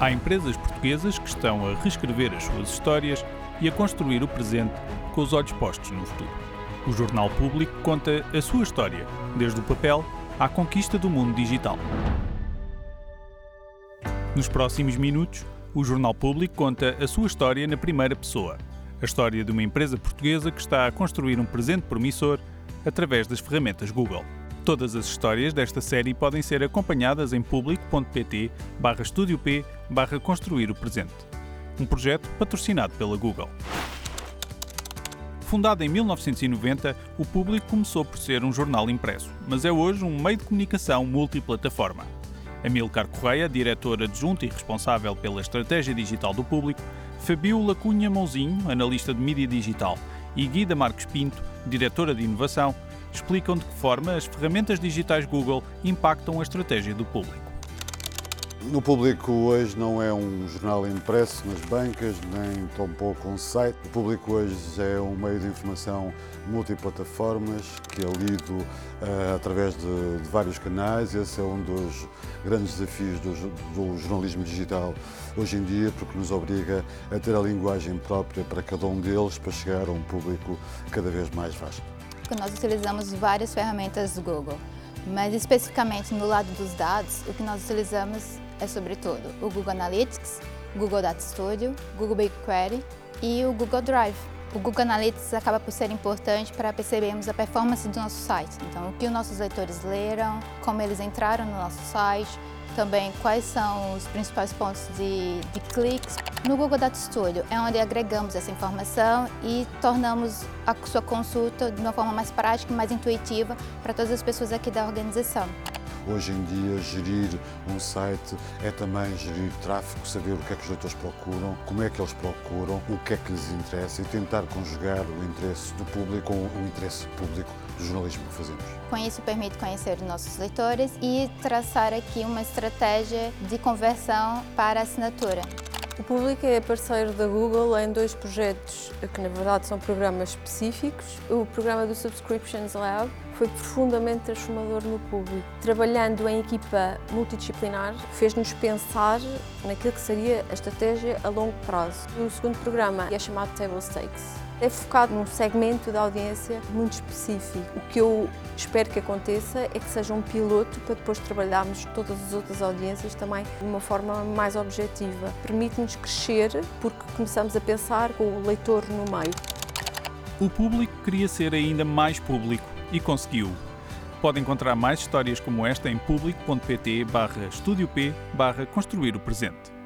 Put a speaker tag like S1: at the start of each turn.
S1: Há empresas portuguesas que estão a reescrever as suas histórias e a construir o presente com os olhos postos no futuro. O Jornal Público conta a sua história, desde o papel à conquista do mundo digital. Nos próximos minutos, o Jornal Público conta a sua história na primeira pessoa. A história de uma empresa portuguesa que está a construir um presente promissor através das ferramentas Google. Todas as histórias desta série podem ser acompanhadas em público.pt barra Estúdio P barra Construir o Presente. Um projeto patrocinado pela Google. Fundado em 1990, o Público começou por ser um jornal impresso, mas é hoje um meio de comunicação multiplataforma. Amilcar Correia, diretor adjunto e responsável pela estratégia digital do Público, Fabiola Cunha Mãozinho, analista de mídia digital, e Guida Marcos Pinto, diretora de inovação, explicam de que forma as ferramentas digitais Google impactam a estratégia do público.
S2: No público hoje não é um jornal impresso nas bancas, nem tampouco um site. O público hoje é um meio de informação multiplataformas que é lido uh, através de, de, vários canais. Esse é um dos grandes desafios do, do, jornalismo digital hoje em dia, porque nos obriga a ter a linguagem própria para cada um deles para chegar a um público cada vez mais vasto.
S3: Nós utilizamos várias ferramentas do Google, mas especificamente no lado dos dados, o que nós utilizamos é sobretudo o Google Analytics, Google Data Studio, Google BigQuery e o Google Drive. O Google Analytics acaba por ser importante para percebermos a performance do nosso site. Então, o que os nossos leitores leram, como eles entraram no nosso site, também quais são os principais pontos de, de cliques. No Google Data Studio é onde agregamos essa informação e tornamos a sua consulta de uma forma mais prática e mais intuitiva para todas as pessoas aqui da organização.
S2: Hoje em dia, gerir um site é também gerir tráfego, saber o que é que os leitores procuram, como é que eles procuram, o que é que lhes interessa e tentar conjugar o interesse do público com o interesse público do jornalismo que fazemos.
S3: Com isso, permite conhecer os nossos leitores e traçar aqui uma estratégia de conversão para a assinatura.
S4: O público é parceiro da Google em dois projetos que, na verdade, são programas específicos. O programa do Subscriptions Lab foi profundamente transformador no público. Trabalhando em equipa multidisciplinar, fez-nos pensar naquilo que seria a estratégia a longo prazo. O segundo programa é chamado Table Stakes é focado num segmento da audiência muito específico. O que eu espero que aconteça é que seja um piloto para depois trabalharmos todas as outras audiências também de uma forma mais objetiva. Permite-nos crescer porque começamos a pensar com o leitor no meio.
S1: O público queria ser ainda mais público e conseguiu. Pode encontrar mais histórias como esta em público.pt barra P barra Construir o Presente.